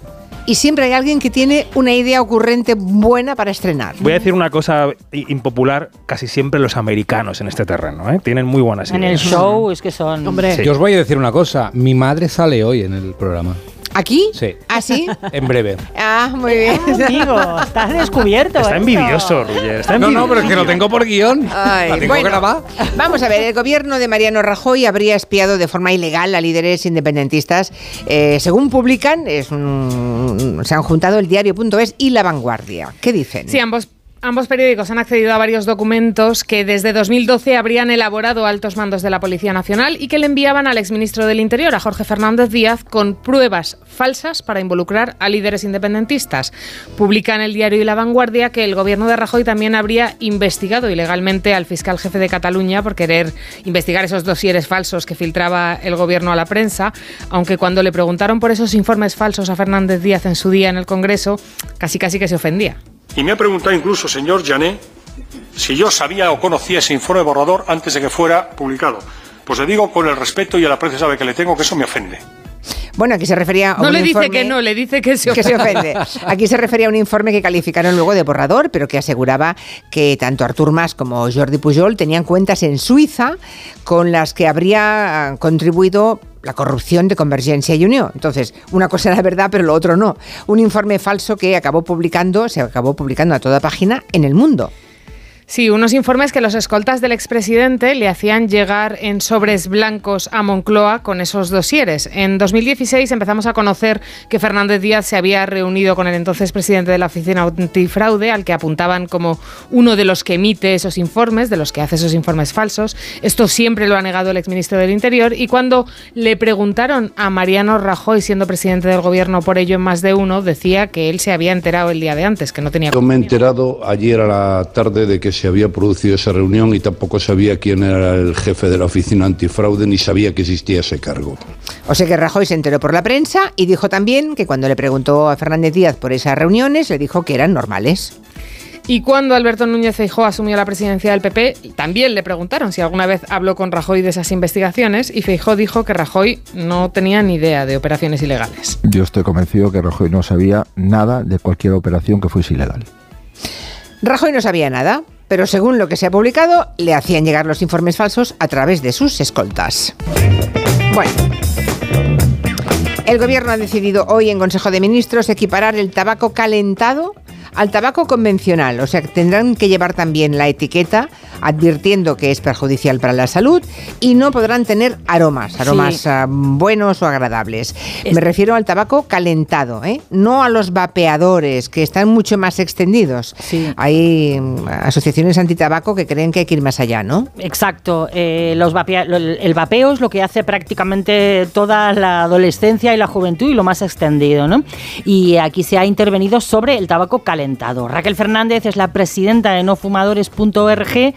y siempre hay alguien que tiene una idea ocurrente buena para estrenar. Voy a decir una cosa i- impopular, casi siempre los americanos en este terreno, ¿eh? Tienen muy buenas En ideas. el show es que son... Sí. Yo os voy a decir una cosa. Mi madre sale hoy en el programa. ¿Aquí? Sí. ¿Ah, sí? En breve. Ah, muy bien. Amigo, estás descubierto. Está envidioso, Roger. Está No, no, envidioso. pero es que lo tengo por guion. Ay, La tengo bueno, grabada. Vamos a ver, el gobierno de Mariano Rajoy habría espiado de forma ilegal a líderes independentistas. Eh, según publican, es un- se han juntado el diario.es y La Vanguardia. ¿Qué dicen? Sí, ambos. Ambos periódicos han accedido a varios documentos que desde 2012 habrían elaborado altos mandos de la Policía Nacional y que le enviaban al exministro del Interior, a Jorge Fernández Díaz, con pruebas falsas para involucrar a líderes independentistas. Publica en el diario y La Vanguardia que el gobierno de Rajoy también habría investigado ilegalmente al fiscal jefe de Cataluña por querer investigar esos dosieres falsos que filtraba el gobierno a la prensa, aunque cuando le preguntaron por esos informes falsos a Fernández Díaz en su día en el Congreso, casi casi que se ofendía. Y me ha preguntado incluso, señor Jané, si yo sabía o conocía ese informe borrador antes de que fuera publicado. Pues le digo con el respeto y el aprecio sabe que le tengo que eso me ofende. Bueno, aquí se refería a No un le dice informe que no, le dice que se que ofende. se ofende. Aquí se refería a un informe que calificaron luego de borrador, pero que aseguraba que tanto Artur Mas como Jordi Pujol tenían cuentas en Suiza con las que habría ah, contribuido la corrupción de Convergencia y Unión. Entonces, una cosa era verdad, pero lo otro no. Un informe falso que acabó publicando, se acabó publicando a toda página en el mundo. Sí, unos informes que los escoltas del expresidente le hacían llegar en sobres blancos a Moncloa con esos dosieres. En 2016 empezamos a conocer que Fernández Díaz se había reunido con el entonces presidente de la Oficina Antifraude, al que apuntaban como uno de los que emite esos informes, de los que hace esos informes falsos. Esto siempre lo ha negado el exministro del Interior y cuando le preguntaron a Mariano Rajoy, siendo presidente del gobierno por ello en más de uno, decía que él se había enterado el día de antes, que no tenía Yo me he enterado ayer a la tarde de que se había producido esa reunión y tampoco sabía quién era el jefe de la oficina antifraude ni sabía que existía ese cargo. O sea que Rajoy se enteró por la prensa y dijo también que cuando le preguntó a Fernández Díaz por esas reuniones, le dijo que eran normales. Y cuando Alberto Núñez Feijóo asumió la presidencia del PP, también le preguntaron si alguna vez habló con Rajoy de esas investigaciones y Feijóo dijo que Rajoy no tenía ni idea de operaciones ilegales. Yo estoy convencido que Rajoy no sabía nada de cualquier operación que fuese ilegal. Rajoy no sabía nada, pero según lo que se ha publicado, le hacían llegar los informes falsos a través de sus escoltas. Bueno. El gobierno ha decidido hoy en Consejo de Ministros equiparar el tabaco calentado al tabaco convencional, o sea tendrán que llevar también la etiqueta advirtiendo que es perjudicial para la salud y no podrán tener aromas, aromas Sí. ah, buenos o agradables. Me refiero al tabaco calentado, ¿eh? no a los vapeadores que están mucho más extendidos. Hay mm, asociaciones antitabaco que creen que hay que ir más allá, ¿no? Exacto. eh, los vapea- lo- el vapeo es lo que hace prácticamente toda la adolescencia y la juventud y lo más extendido, ¿no? Y aquí se ha intervenido sobre el tabaco calentado. Raquel Fernández es la presidenta de nofumadores.org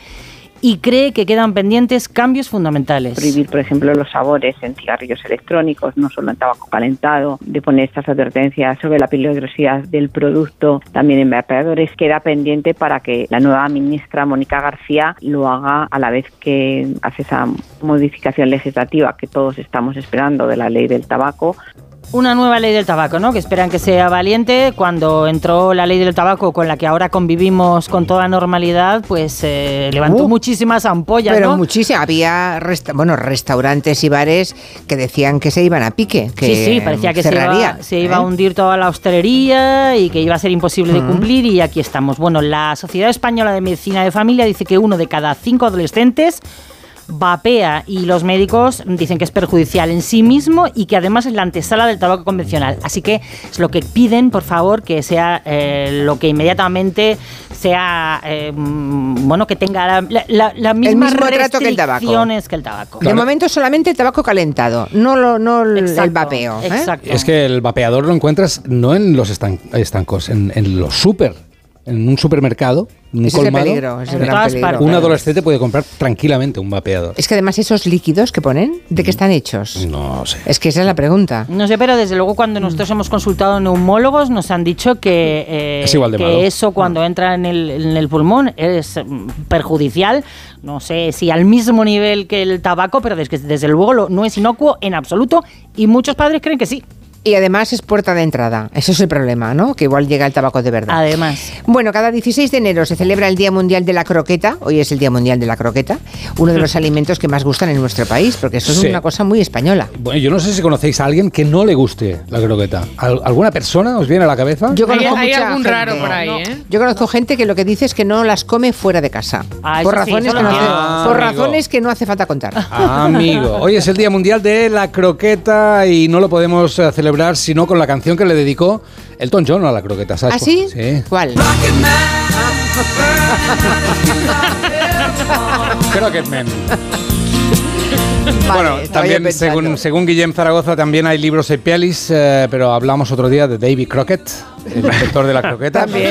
y cree que quedan pendientes cambios fundamentales. prohibir, por ejemplo, los sabores en cigarrillos electrónicos, no solo en tabaco calentado, de poner estas advertencias sobre la peligrosidad del producto, también en vapeadores, queda pendiente para que la nueva ministra Mónica García lo haga a la vez que hace esa modificación legislativa que todos estamos esperando de la ley del tabaco. Una nueva ley del tabaco, ¿no? Que esperan que sea valiente. Cuando entró la ley del tabaco con la que ahora convivimos con toda normalidad, pues eh, levantó Uh, muchísimas ampollas, Pero ¿no? muchísimo. Había resta- bueno, restaurantes y bares que decían que se iban a pique, que sí, sí, parecía que se iba, se iba a ¿eh? hundir toda la hostelería y que iba a ser imposible de cumplir y aquí estamos. Bueno, la Sociedad Española de Medicina de Familia dice que uno de cada cinco adolescentes vapea y los médicos dicen que es perjudicial en sí mismo y que además es la antesala del tabaco convencional. Así que es lo que piden, por favor, que sea eh, lo que inmediatamente sea, eh, mm, bueno, que tenga la, la, la- la misma mismo trato que el tabaco. restricciones que el tabaco. De momento solamente el tabaco calentado, no, lo, no el, vapeo. ¿eh? exacto. Es que el vapeador lo encuentras no en los estan- estancos, en, en los super. En un supermercado, un es colmado. peligro, es En todas. Un adolescente puede comprar tranquilamente un vapeador. Es que además esos líquidos que ponen, ¿de qué están hechos? No sé. Es que esa es la pregunta. No sé, pero desde luego cuando nosotros hemos consultado neumólogos nos han dicho que, eh, Es igual de que malo. eso cuando entra en el, en el pulmón es mm, perjudicial. No sé si al mismo nivel que el tabaco, pero desde, desde luego lo- no es inocuo en absoluto y muchos padres creen que sí. Y además es puerta de entrada. Ese es el problema, ¿no? Que igual llega el tabaco de verdad. Además. Bueno, cada 16 de enero se celebra el Día Mundial de la Croqueta. Hoy es el Día Mundial de la Croqueta. Uno de los <laughs> alimentos que más gustan en nuestro país, porque eso es Sí. una cosa muy española. Bueno, yo no sé si conocéis a alguien que no le guste la croqueta. ¿Al- ¿Alguna persona os viene a la cabeza? Yo conozco hay mucha algún gente- raro por ahí, ¿eh? Yo conozco gente que lo que dice es que no las come fuera de casa. Ah, por eso sí, razones, eso que, no hace, por Ah, amigo. razones que no hace falta contar. Amigo, hoy es el Día Mundial de la Croqueta y no lo podemos eh, celebrar sino con la canción que le dedicó Elton John a la croqueta, ¿sabes? ¿Ah, sí? Sí. ¿Cuál? Croquetman. Vale, bueno, también según, según Guillem Zaragoza también hay libros y pelis, eh, pero hablamos otro día de David Crockett, el <laughs> inventor de la croqueta. Sí.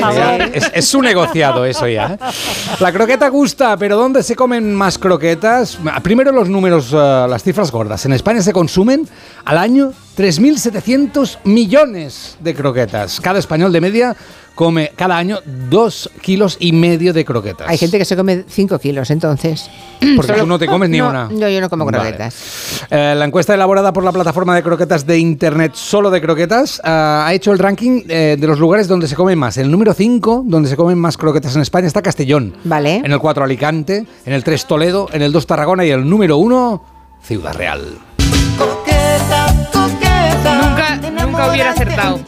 es, es su negociado eso ya. ¿eh? La croqueta gusta, pero ¿dónde se comen más croquetas? Primero los números, eh, las cifras gordas. En España se consumen al año 3.700 millones de croquetas. Cada español de media come cada año dos kilos y medio de croquetas. Hay gente que se come 5 kilos, entonces. <clears throat> Porque tú no te comes ni No, una. No, yo no como Vale. croquetas. Eh, la encuesta elaborada por la plataforma de croquetas de internet solo de croquetas ah, ha hecho el ranking eh, de los lugares donde se comen más. El número 5, donde se comen más croquetas en España, está Castellón. Vale. En el 4 Alicante, en el 3 Toledo, en el 2 Tarragona y el número 1 Ciudad Real. Nunca, hubiera acertado.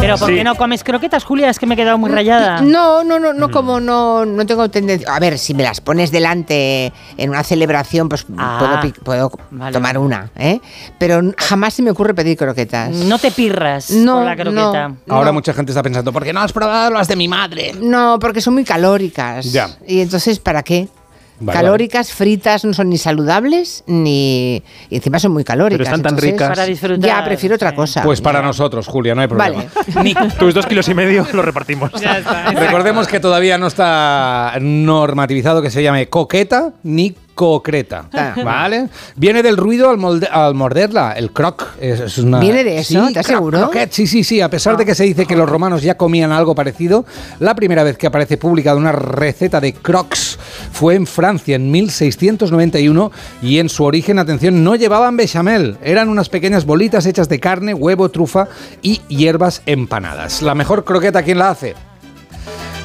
Pero ¿por Sí. qué no comes croquetas, Julia? Es que me he quedado muy rayada. No, no, no, no Mm. como no, no tengo tendencia. A ver, si me las pones delante en una celebración, pues Ah, puedo, puedo vale. tomar una, ¿eh? Pero jamás se me ocurre pedir croquetas. No te pirras No, por la croqueta. no. Ahora mucha gente está pensando, ¿por qué no has probado las de mi madre? No, porque son muy calóricas. Ya. Y entonces, ¿para qué? Vale, calóricas, fritas, no son ni saludables ni. Y encima son muy calóricas. Pero están tan entonces- ricas. Para disfrutar. Ya, prefiero otra cosa. Pues para nosotros, Julia, no hay problema. Vale. <laughs> Ni- Tus dos kilos y medio los repartimos. Recordemos que todavía no está normativizado que se llame coqueta ni concreta, Ah. ¿vale? Viene del ruido al, molde- al morderla, el croc. Es, es una, ¿Viene de eso? ¿Estás croc, seguro? croquet, sí, sí, sí. A pesar de que se dice que los romanos ya comían algo parecido, la primera vez que aparece publicada una receta de crocs fue en Francia en 1691 y en su origen, atención, no llevaban bechamel. Eran unas pequeñas bolitas hechas de carne, huevo, trufa y hierbas empanadas. La mejor croqueta, ¿quién la hace?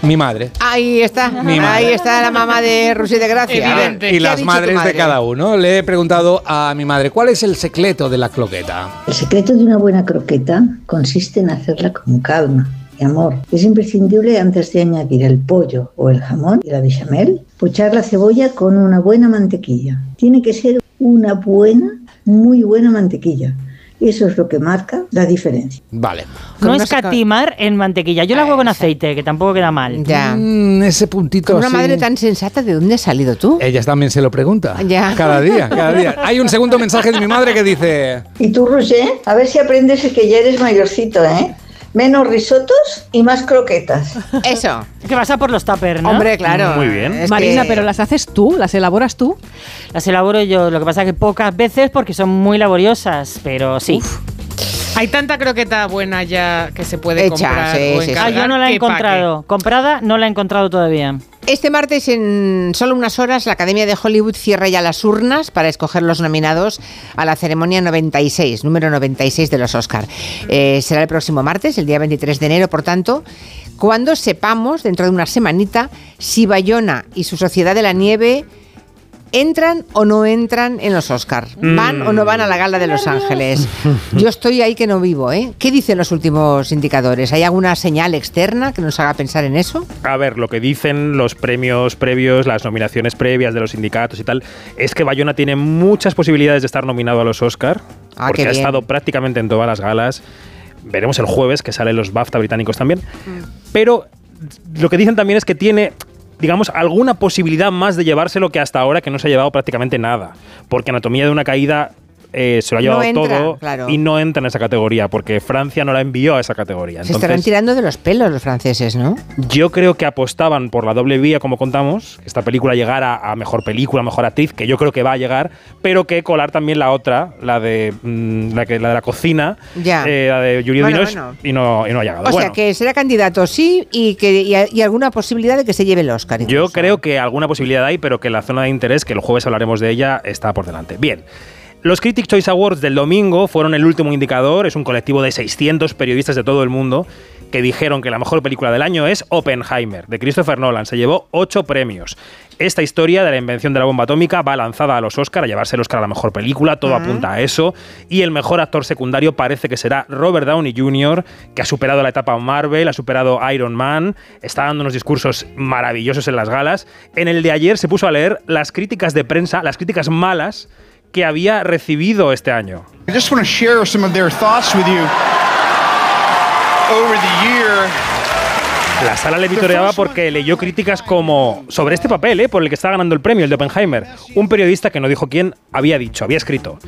Mi madre. Ahí está. Mi madre. Ahí está la mamá de Rusi de Gracia. A ver, Evidente. ¿qué y las madres de cada uno. Le he preguntado a mi madre, ¿cuál es el secreto de la cloqueta? El secreto de una buena croqueta consiste en hacerla con calma y amor. Es imprescindible antes de añadir el pollo o el jamón y la bechamel, pochar la cebolla con una buena mantequilla. Tiene que ser una buena, muy buena mantequilla. Eso es lo que marca la diferencia. Vale. No Con una escatimar en mantequilla. Yo la hago con aceite, que tampoco queda mal. Ya. Mm, ese puntito Con una así. madre tan sensata, ¿de dónde has salido tú? Ella también se lo pregunta. Ya. Cada día, cada día. Hay un segundo mensaje de mi madre que dice... Y tú, Roger, a ver si aprendes que ya eres mayorcito, ¿eh? Menos risotos y más croquetas. <laughs> Eso. Que pasa por los tuppers, ¿no? Hombre, claro. Muy bien. Es Marina, que- pero las haces tú, las elaboras tú. Las elaboro yo, lo que pasa que pocas veces porque son muy laboriosas, pero sí. Hay tanta croqueta buena ya que se puede Hecha, comprar sí, o sí, sí. Ah, yo no la he encontrado. Comprada no la he encontrado todavía. Este martes, en solo unas horas, la Academia de Hollywood cierra ya las urnas para escoger los nominados a la ceremonia 96, número 96 de los Oscar. Eh, será el próximo martes, el día 23 de enero, por tanto, cuando sepamos, dentro de una semanita, si Bayona y su Sociedad de la Nieve entran o no entran en los Oscar. ¿Van o no van a la gala de Los Ángeles? <laughs> Yo estoy ahí que no vivo, ¿eh? ¿Qué dicen los últimos indicadores? ¿Hay alguna señal externa que nos haga pensar en eso? A ver, lo que dicen los premios previos, las nominaciones previas de los sindicatos y tal, es que Bayona tiene muchas posibilidades de estar nominado a los Oscar, Ah, porque ha estado prácticamente en todas las galas. Veremos el jueves que salen los BAFTA británicos también. Pero lo que dicen también es que tiene, digamos, alguna posibilidad más de llevárselo que hasta ahora, que no se ha llevado prácticamente nada. Porque Anatomía de una caída eh, se lo ha No llevado entra, todo claro. y no entra en esa categoría, porque Francia no la envió a esa categoría. Se estarán tirando de los pelos los franceses, ¿no? yo creo que apostaban por la doble vía, como contamos, que esta película llegara a mejor película, mejor actriz, que yo creo que va a llegar, pero que colar también la otra, la de mm, la, que, la de la cocina, Ya. eh, la de Julie Bueno. Y, no, y no ha llegado. O Bueno, sea, que será candidato, sí, y que y, y alguna posibilidad de que se lleve el Oscar. yo creo que alguna posibilidad hay, pero que la zona de interés, que el jueves hablaremos de ella, está por delante. Bien. Los Critics Choice Awards del domingo fueron el último indicador, es un colectivo de 600 periodistas de todo el mundo que dijeron que la mejor película del año es Oppenheimer, de Christopher Nolan. Se llevó ocho premios. Esta historia de la invención de la bomba atómica va lanzada a los Oscar, a llevarse el Oscar a la mejor película, todo apunta a eso. Y el mejor actor secundario parece que será Robert Downey Jr., que ha superado la etapa Marvel, ha superado Iron Man, está dando unos discursos maravillosos en las galas. En el de ayer se puso a leer las críticas de prensa, las críticas malas que había recibido este año. I just want to share some of their thoughts with you. La sala le vitoreaba porque leyó críticas como sobre este papel, ¿eh? por el que está ganando el premio, el de Oppenheimer. Un periodista que no dijo quién había dicho, había escrito.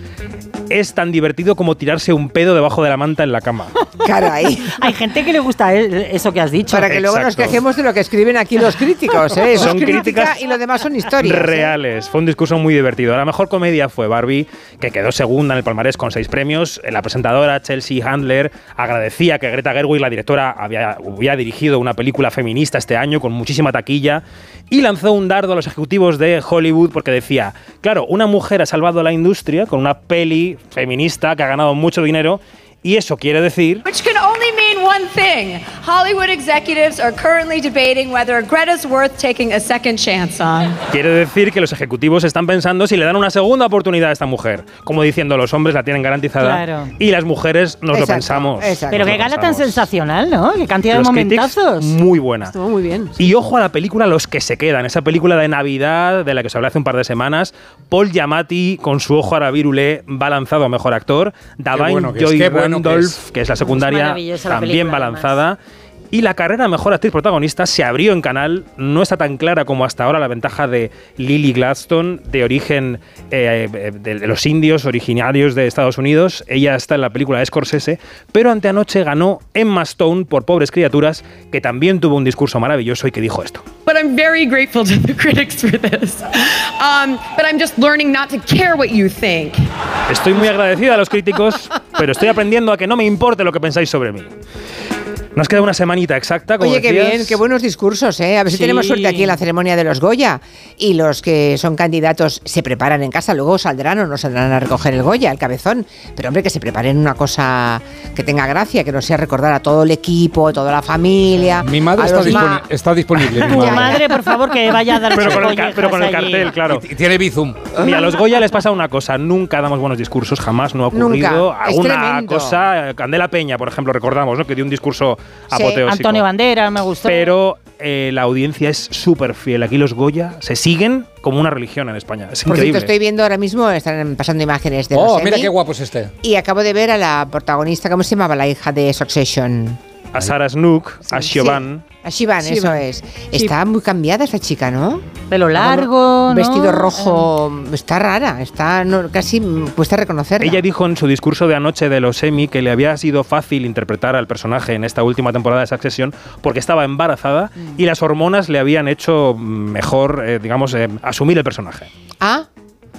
Es tan divertido como tirarse un pedo debajo de la manta en la cama. <laughs> Caray. Hay gente que le gusta e- eso que has dicho. Para que luego nos quejemos de lo que escriben aquí los críticos, ¿eh? Eso Son es crítica críticas y lo demás son historias. ¿eh? Reales. Fue un discurso muy divertido. La mejor comedia fue Barbie, que quedó segunda en el palmarés con seis premios. La presentadora Chelsea Handler agradecía que Greta Gerwig, la directora, había, hubiera dirigido una película feminista este año con muchísima taquilla y lanzó un dardo a los ejecutivos de Hollywood porque decía, claro, una mujer ha salvado a la industria con una peli feminista que ha ganado mucho dinero y eso quiere decir only mean one thing. Hollywood executives are currently debating whether Greta's worth taking a second chance on. Quiere decir que los ejecutivos están pensando si le dan una segunda oportunidad a esta mujer. Como diciendo, los hombres la tienen garantizada Claro. y las mujeres nos lo Exacto, pensamos. Pero Nos qué gala tan sensacional, ¿no? Qué cantidad de Los momentazos. muy buena. Estuvo muy bien. Y ojo a la película Los que se quedan, esa película de Navidad de la que os hablé hace un par de semanas. Paul Giamatti, con su ojo aravirulé, va lanzado a mejor actor. Davine bueno Joy bueno que Randolph, es. que es la secundaria, maravillosa la también película, va además. lanzada. Y la carrera mejor actriz protagonista se abrió en canal. No está tan clara como hasta ahora la ventaja de Lily Gladstone, de origen eh, eh, de, de los indios originarios de Estados Unidos. Ella está en la película de Scorsese, pero anteanoche ganó Emma Stone por Pobres Criaturas, que también tuvo un discurso maravilloso y que dijo esto. But I'm very grateful to the <laughs> critics for this. Um, but I'm just learning not to care what you think. Estoy muy agradecida a los críticos, pero estoy aprendiendo a que no me importe lo que pensáis sobre mí. Nos queda una semanita exacta, como Oye, qué decías. bien, qué buenos discursos, ¿eh? A ver si Sí. tenemos suerte aquí en la ceremonia de los Goya. Y los que son candidatos se preparan en casa, luego saldrán o no saldrán a recoger el Goya, el cabezón. Pero hombre, que se preparen una cosa que tenga gracia, que no sea recordar a todo el equipo, toda la familia. Mi madre a está, ma- disponible. mi <laughs> madre. madre, por favor, que vaya a dar Pero con, el, pero con el allí. cartel, claro. Y tiene Bizum. Mira, a los Goya les pasa una cosa, nunca damos buenos discursos, jamás no ha Nunca. ocurrido. Es Alguna cosa, Candela Peña, por ejemplo, recordamos, ¿no? Que dio un discurso apoteósico. Antonio Bandera, me gustó. Pero eh, la audiencia es súper fiel. Aquí los Goya se siguen como una religión en España. Es Por cierto, increíble. estoy viendo ahora mismo, están pasando imágenes de Oh, los mira Emmy, qué guapo es este. Y acabo de ver a la protagonista, ¿cómo se llamaba la hija de Succession? A Sarah Snook, a Siobhan. A Shivan, eso Shivan. es. Está muy cambiada esta chica, ¿no? Pelo largo. Vestido rojo. Está rara, está no, casi mm, cuesta reconocerla. Ella dijo en su discurso de anoche de los Emmy que le había sido fácil interpretar al personaje en esta última temporada de Succession porque estaba embarazada y las hormonas le habían hecho mejor, eh, digamos, eh, asumir el personaje. Ah,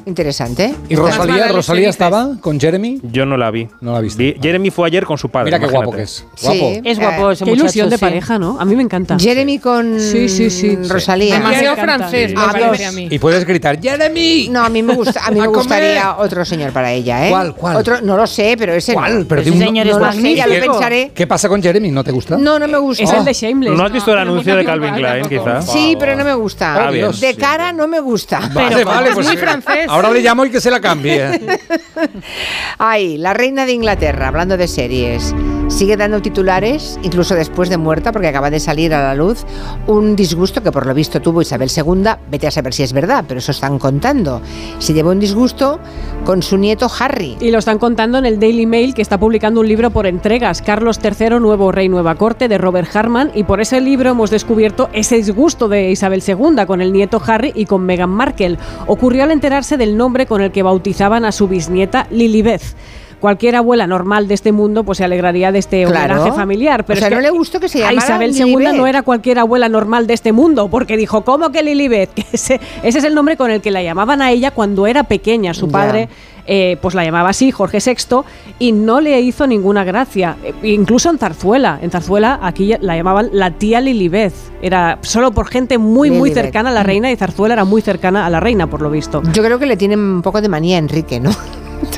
interesante. ¿Y Rosalía, Rosalía estaba con Jeremy? Yo no la vi. No la viste. Vi- Jeremy fue ayer con su padre. Mira qué guapo que es. Sí. Guapo. Es guapo ese Qué muchacho, ilusión de sí. pareja, ¿no? A mí me encanta. Jeremy con Sí, sí, sí. Rosalía. Demasiado Me encanta. francés, me Ah, parece Dios. a mí. Y puedes gritar, ¡Jeremy! No, a mí me gusta, a mí <laughs> A me comer. gustaría otro señor para ella, ¿eh? ¿Cuál, cuál? Otro, no lo sé, pero ese ¿Cuál? Pero Ese de un- señor no es lo sé, ya magnífico. lo pensaré. ¿Qué pasa con Jeremy? ¿No te gusta? No, no me gusta. Es el de Shameless. ¿No has visto el pero anuncio de Calvin Klein, tampoco. quizá? Sí, pero no me gusta. Ah, bien. De cara no me gusta. Vale, vale, es pues muy eh, francés. Ahora le llamo y que se la cambie. <laughs> Ay, la reina de Inglaterra, hablando de series, sigue dando titulares, incluso después de muerta, porque acaba de salir a la luz un disgusto que por lo visto tuvo Isabel II, vete a saber si es verdad, pero eso están contando. Se llevó un disgusto con su nieto Harry. Y lo están contando en el Daily Mail, que está publicando un libro por entregas, Carlos III, Nuevo Rey, Nueva Corte, de Robert Harman, y por ese libro hemos descubierto ese disgusto de Isabel II con el nieto Harry y con Meghan Markle. Ocurrió al enterarse del nombre con el que bautizaban a su bisnieta Lilibeth. Cualquier abuela normal de este mundo pues se alegraría de este Claro. homenaje familiar. Pero O sea, es que no le gustó que se a llamara Isabel II no era cualquier abuela normal de este mundo, porque dijo, ¿cómo que Lilibet? <laughs> Que ese, ese es el nombre con el que la llamaban a ella cuando era pequeña. Su padre eh, pues la llamaba así, Jorge VI, y no le hizo ninguna gracia. Eh, incluso en Zarzuela. En Zarzuela aquí la llamaban la tía Lilibet. Era solo por gente muy, muy cercana a la reina y Zarzuela era muy cercana a la reina, por lo visto. Yo creo que le tienen un poco de manía a Enrique, ¿no?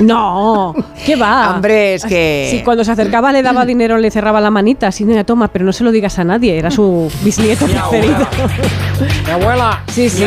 No, ¿qué va? Hombre, es que... Sí, cuando se acercaba le daba dinero, le cerraba la manita, así de toma, pero no se lo digas a nadie, era su bisnieto preferido. Mi abuela. Sí, sí.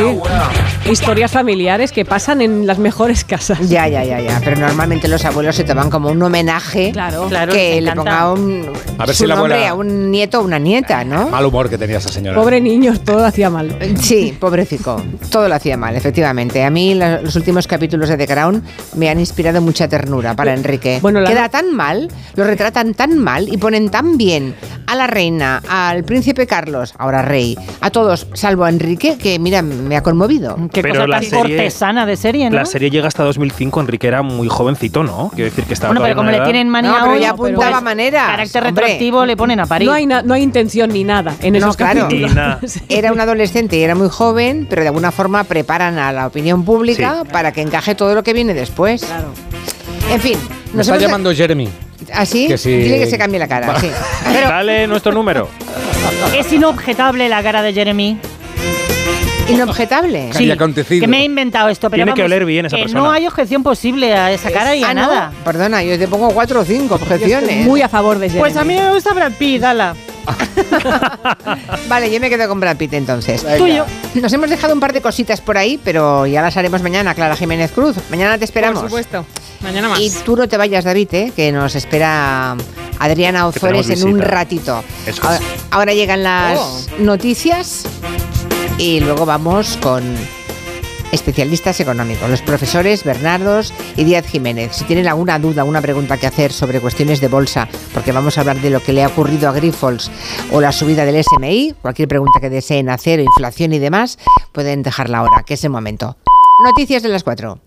Historias familiares que pasan en las mejores casas. Ya, ya, ya, ya. Pero normalmente los abuelos se toman como un homenaje Claro, Claro, que le ponga un, A ver su si la nombre abuela- a un nieto o una nieta, ¿no? Mal humor que tenía esa señora. Pobre niño, todo lo hacía mal. Sí, pobrecito. Todo lo hacía mal, efectivamente. A mí la- los últimos capítulos de The Crown me han inspirado mucha ternura para Enrique. Bueno, la- Queda tan mal, lo retratan tan mal y ponen tan bien a la reina, al príncipe Carlos, ahora rey, a todos, salvo a Enrique, que mira, me ha conmovido. Qué Pero cosa la tan serie- cortesana de serie, ¿no? La serie llega hasta 2005, Enrique era muy jovencito, ¿no? Quiero decir que estaba Bueno, pero como le tienen manía No, pero ya apuntaba pues, maneras, Carácter hombre. retroactivo le ponen a París. No hay, na- no hay intención ni nada en No, esos claro. <laughs> Era un adolescente y era muy joven, pero de alguna forma preparan a la opinión pública para que encaje todo lo que viene después. Claro. En fin, Me nos está hemos- llamando Jeremy. ¿Así? Que sí. Dile que se cambie la cara. sí. Pero Dale nuestro número. <laughs> Es inobjetable la cara de Jeremy. inobjetable. ¿Qué había acontecido? que me he inventado esto, pero Tiene que vamos, oler bien esa que persona. no hay objeción posible a esa cara y a Ah, no, nada. Perdona, yo te pongo cuatro o cinco Yo estoy objeciones. muy a favor de Jeremy. Pues a mí me gusta Brad Pitt, ala. <laughs> Vale, yo me quedo con Brad Pitt entonces. Tuyo. Nos hemos dejado un par de cositas por ahí, pero ya las haremos mañana, Clara Jiménez Cruz. Mañana te esperamos. Por supuesto. Mañana más. Y tú no te vayas, David, ¿eh? que nos espera Adriana Ozores en un ratito. Eso Ahora, es. ahora llegan las Oh. noticias y luego vamos con especialistas económicos, los profesores Bernardos y Díaz Jiménez. Si tienen alguna duda, alguna pregunta que hacer sobre cuestiones de bolsa, porque vamos a hablar de lo que le ha ocurrido a Grifols o la subida del SMI, cualquier pregunta que deseen hacer, inflación y demás, pueden dejarla ahora, que es el momento. Noticias de las cuatro.